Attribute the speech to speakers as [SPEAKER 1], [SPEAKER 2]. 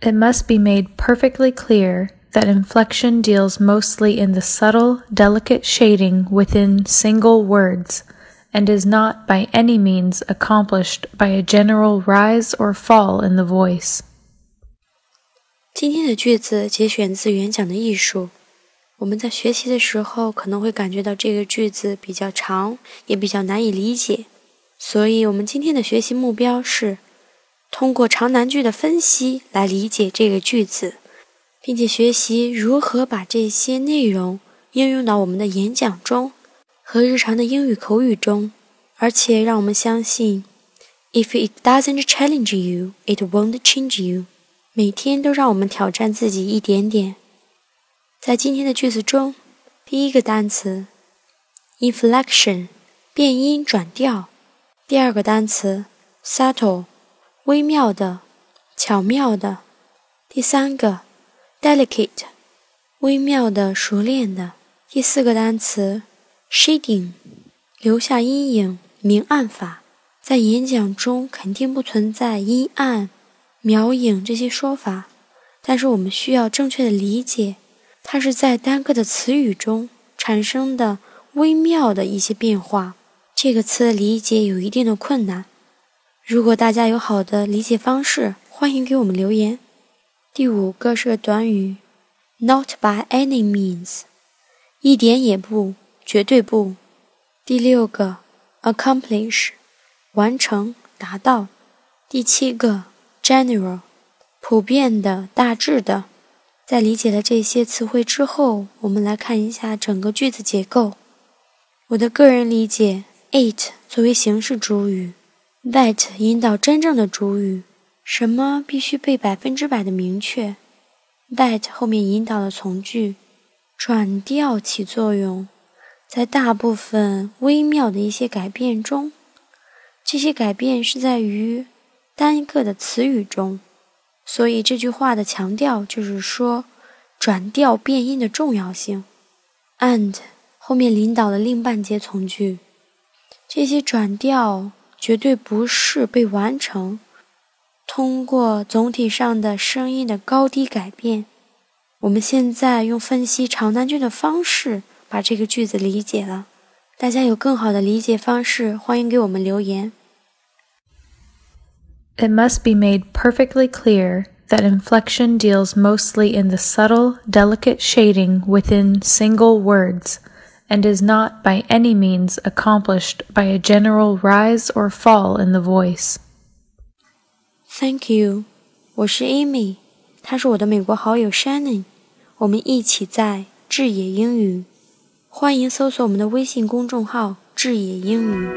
[SPEAKER 1] It must be made perfectly clear that inflection deals mostly in the subtle, delicate shading within single words, and is not by any means accomplished by a general rise or fall in the voice.
[SPEAKER 2] 今天的句子节选自《演讲的艺术》。我们在学习的时候可能会感觉到这个句子比较长，也比较难以理解，所以我们今天的学习目标是 通过长难句的分析来理解这个句子，并且学习如何把这些内容应用到我们的演讲中和日常的英语口语中。而且让我们相信，If it doesn't challenge you, it won't change you。每天都让我们挑战自己一点点。在今天的句子中，第一个单词 inflection 变音转调，第二个单词 subtle 微妙的、巧妙的，第三个 delicate 微妙的、熟练的，第四个单词 shading 留下阴影、明暗法。在演讲中肯定不存在阴暗、描影这些说法，但是我们需要正确的理解。它是在单个的词语中产生的微妙的一些变化。这个词的理解有一定的困难。如果大家有好的理解方式，欢迎给我们留言。第五个是个短语，not by any means，一点也不，绝对不。第六个，accomplish，完成，达到。第七个，general，普遍的，大致的。在理解了这些词汇之后，我们来看一下整个句子结构。我的个人理解：it 作为形式主语，that 引导真正的主语。什么必须被百分之百的明确？that 后面引导的从句，转调起作用，在大部分微妙的一些改变中，这些改变是在于单个的词语中。所以这句话的强调就是说，转调变音的重要性。and 后面领导的另半截从句，这些转调 绝对不是被完成，通过总体上的声音的高低改变。我们现在用分析长难句的方式把这个句子理解了。大家有更好的理解方式，欢迎给我们留言。
[SPEAKER 1] It must be made perfectly clear that inflection deals mostly in the subtle, delicate shading within single words, and is not by any means accomplished by a general rise or fall in the voice.
[SPEAKER 2] Thank you，我是 Amy，她是我的美国好友 Shannon，我们一起在智野英语，欢迎搜索我们的微信公众号“智野英语”。